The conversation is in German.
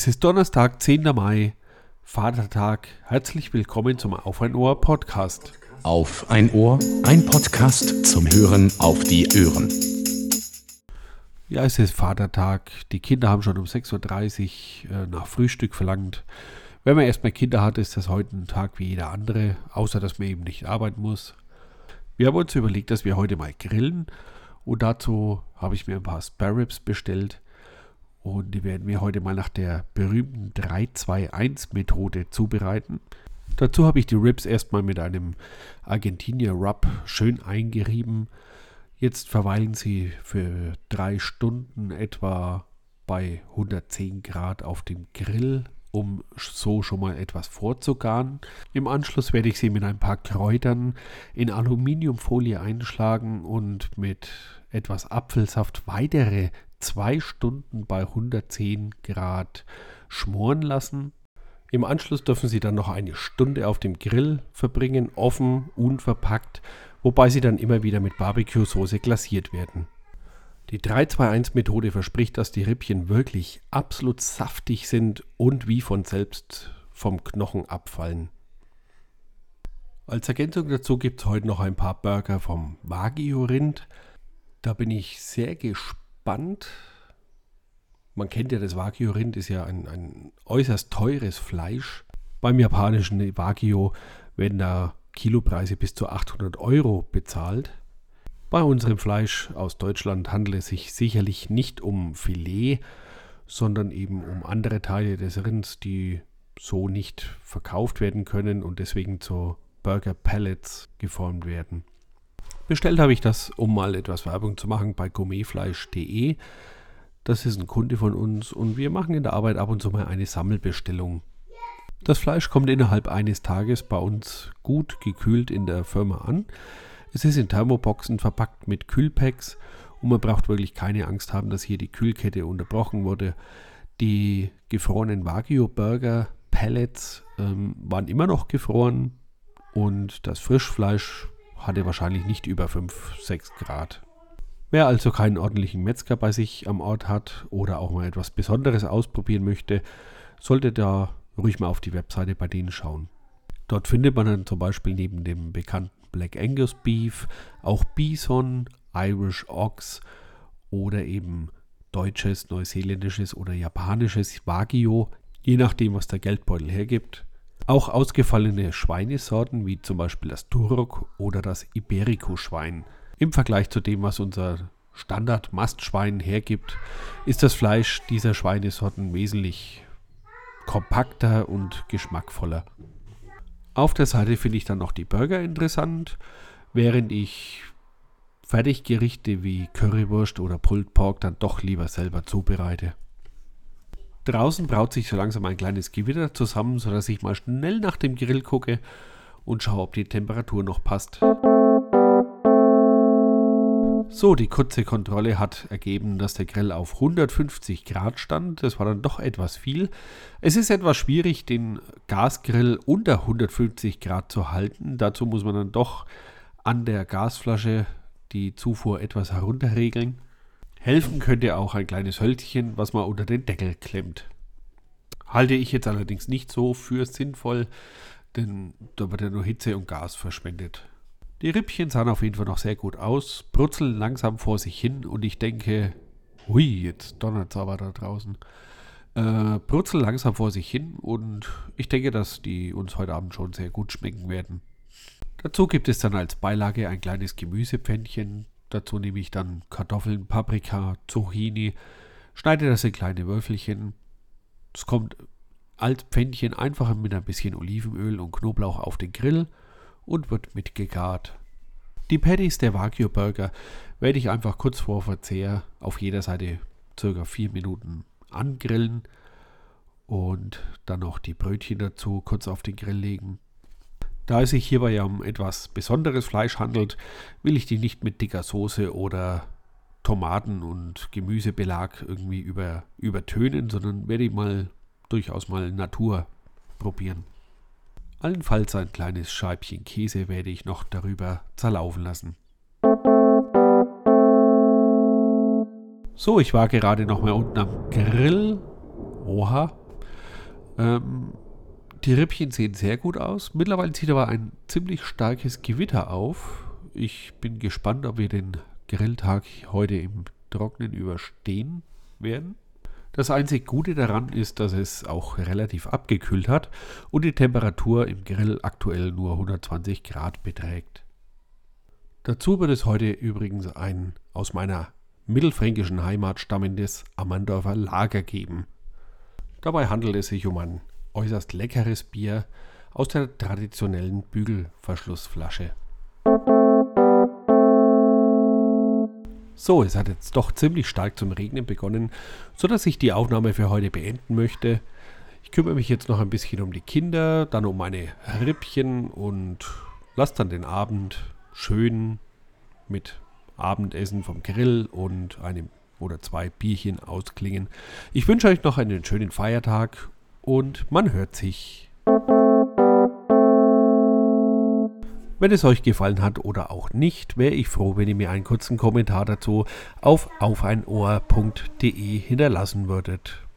Es ist Donnerstag, 10. Mai, Vatertag. Herzlich willkommen zum Auf ein Ohr Podcast. Auf ein Ohr, ein Podcast zum Hören auf die Ohren. Ja, es ist Vatertag. Die Kinder haben schon um 6.30 Uhr äh, nach Frühstück verlangt. Wenn man erstmal Kinder hat, ist das heute ein Tag wie jeder andere, außer dass man eben nicht arbeiten muss. Wir haben uns überlegt, dass wir heute mal grillen und dazu habe ich mir ein paar Spare Ribs bestellt. Und die werden wir heute mal nach der berühmten 3-2-1-Methode zubereiten. Dazu habe ich die Ribs erstmal mit einem Argentinier Rub schön eingerieben. Jetzt verweilen sie für drei Stunden etwa bei 110 Grad auf dem Grill, um so schon mal etwas vorzugaren. Im Anschluss werde ich sie mit ein paar Kräutern in Aluminiumfolie einschlagen und mit etwas Apfelsaft weitere zwei Stunden bei 110 Grad schmoren lassen. Im Anschluss dürfen Sie dann noch eine Stunde auf dem Grill verbringen, offen, unverpackt, wobei sie dann immer wieder mit Barbecue-Soße glasiert werden. Die 3-2-1-Methode verspricht, dass die Rippchen wirklich absolut saftig sind und wie von selbst vom Knochen abfallen. Als Ergänzung dazu gibt es heute noch ein paar Burger vom Wagyu-Rind. Da bin ich sehr gespannt spannend. Man kennt ja das Wagyu-Rind, ist ja ein, ein äußerst teures Fleisch. Beim japanischen Wagyu werden da Kilopreise bis zu 800 Euro bezahlt. Bei unserem Fleisch aus Deutschland handelt es sich sicherlich nicht um Filet, sondern eben um andere Teile des Rinds, die so nicht verkauft werden können und deswegen zu Burger Pellets geformt werden. Bestellt habe ich das, um mal etwas Werbung zu machen, bei gourmetfleisch.de. Das ist ein Kunde von uns und wir machen in der Arbeit ab und zu mal eine Sammelbestellung. Das Fleisch kommt innerhalb eines Tages bei uns gut gekühlt in der Firma an. Es ist in Thermoboxen verpackt mit Kühlpacks und man braucht wirklich keine Angst haben, dass hier die Kühlkette unterbrochen wurde. Die gefrorenen Wagyu-Burger Pellets ähm, waren immer noch gefroren und das Frischfleisch hatte wahrscheinlich nicht über 5, 6 Grad. Wer also keinen ordentlichen Metzger bei sich am Ort hat oder auch mal etwas Besonderes ausprobieren möchte, sollte da ruhig mal auf die Webseite bei denen schauen. Dort findet man dann zum Beispiel neben dem bekannten Black Angus Beef auch Bison, Irish Ox oder eben deutsches, neuseeländisches oder japanisches Wagyu, je nachdem, was der Geldbeutel hergibt. Auch ausgefallene Schweinesorten wie zum Beispiel das Turok oder das Iberico-Schwein. Im Vergleich zu dem, was unser Standard-Mastschwein hergibt, ist das Fleisch dieser Schweinesorten wesentlich kompakter und geschmackvoller. Auf der Seite finde ich dann noch die Burger interessant, während ich Fertiggerichte wie Currywurst oder Pulled Pork dann doch lieber selber zubereite. Draußen braut sich so langsam ein kleines Gewitter zusammen, sodass ich mal schnell nach dem Grill gucke und schaue, ob die Temperatur noch passt. So, die kurze Kontrolle hat ergeben, dass der Grill auf 150 Grad stand. Das war dann doch etwas viel. Es ist etwas schwierig, den Gasgrill unter 150 Grad zu halten. Dazu muss man dann doch an der Gasflasche die Zufuhr etwas herunterregeln. Helfen könnte auch ein kleines Hölzchen, was man unter den Deckel klemmt. Halte ich jetzt allerdings nicht so für sinnvoll, denn da wird ja nur Hitze und Gas verschwendet. Die Rippchen sahen auf jeden Fall noch sehr gut aus, brutzeln langsam vor sich hin und ich denke, hui, jetzt donnert es aber da draußen. Äh, brutzeln langsam vor sich hin und ich denke, dass die uns heute Abend schon sehr gut schmecken werden. Dazu gibt es dann als Beilage ein kleines Gemüsepfännchen, Dazu nehme ich dann Kartoffeln, Paprika, Zucchini, schneide das in kleine Würfelchen. Es kommt als Pfännchen einfach mit ein bisschen Olivenöl und Knoblauch auf den Grill und wird mitgegart. Die Patties der Wagyu Burger werde ich einfach kurz vor Verzehr auf jeder Seite ca. 4 Minuten angrillen und dann noch die Brötchen dazu kurz auf den Grill legen. Da es sich hierbei ja um etwas besonderes Fleisch handelt, will ich die nicht mit dicker Soße oder Tomaten- und Gemüsebelag irgendwie über, übertönen, sondern werde ich mal durchaus mal Natur probieren. Allenfalls ein kleines Scheibchen Käse werde ich noch darüber zerlaufen lassen. So, ich war gerade noch mal unten am Grill. Oha, Ähm, die Rippchen sehen sehr gut aus. Mittlerweile zieht aber ein ziemlich starkes Gewitter auf. Ich bin gespannt, ob wir den Grilltag heute im Trocknen überstehen werden. Das einzig Gute daran ist, dass es auch relativ abgekühlt hat und die Temperatur im Grill aktuell nur 120 Grad beträgt. Dazu wird es heute übrigens ein aus meiner mittelfränkischen Heimat stammendes Ammerndorfer Lager geben. Dabei handelt es sich um ein äußerst leckeres Bier aus der traditionellen Bügelverschlussflasche. So, es hat jetzt doch ziemlich stark zum Regnen begonnen, sodass ich die Aufnahme für heute beenden möchte. Ich kümmere mich jetzt noch ein bisschen um die Kinder, dann um meine Rippchen und lasse dann den Abend schön mit Abendessen vom Grill und einem oder zwei Bierchen ausklingen. Ich wünsche euch noch einen schönen Feiertag und man hört sich. Wenn es euch gefallen hat oder auch nicht, wäre ich froh, wenn ihr mir einen kurzen Kommentar dazu auf aufeinohr.de hinterlassen würdet.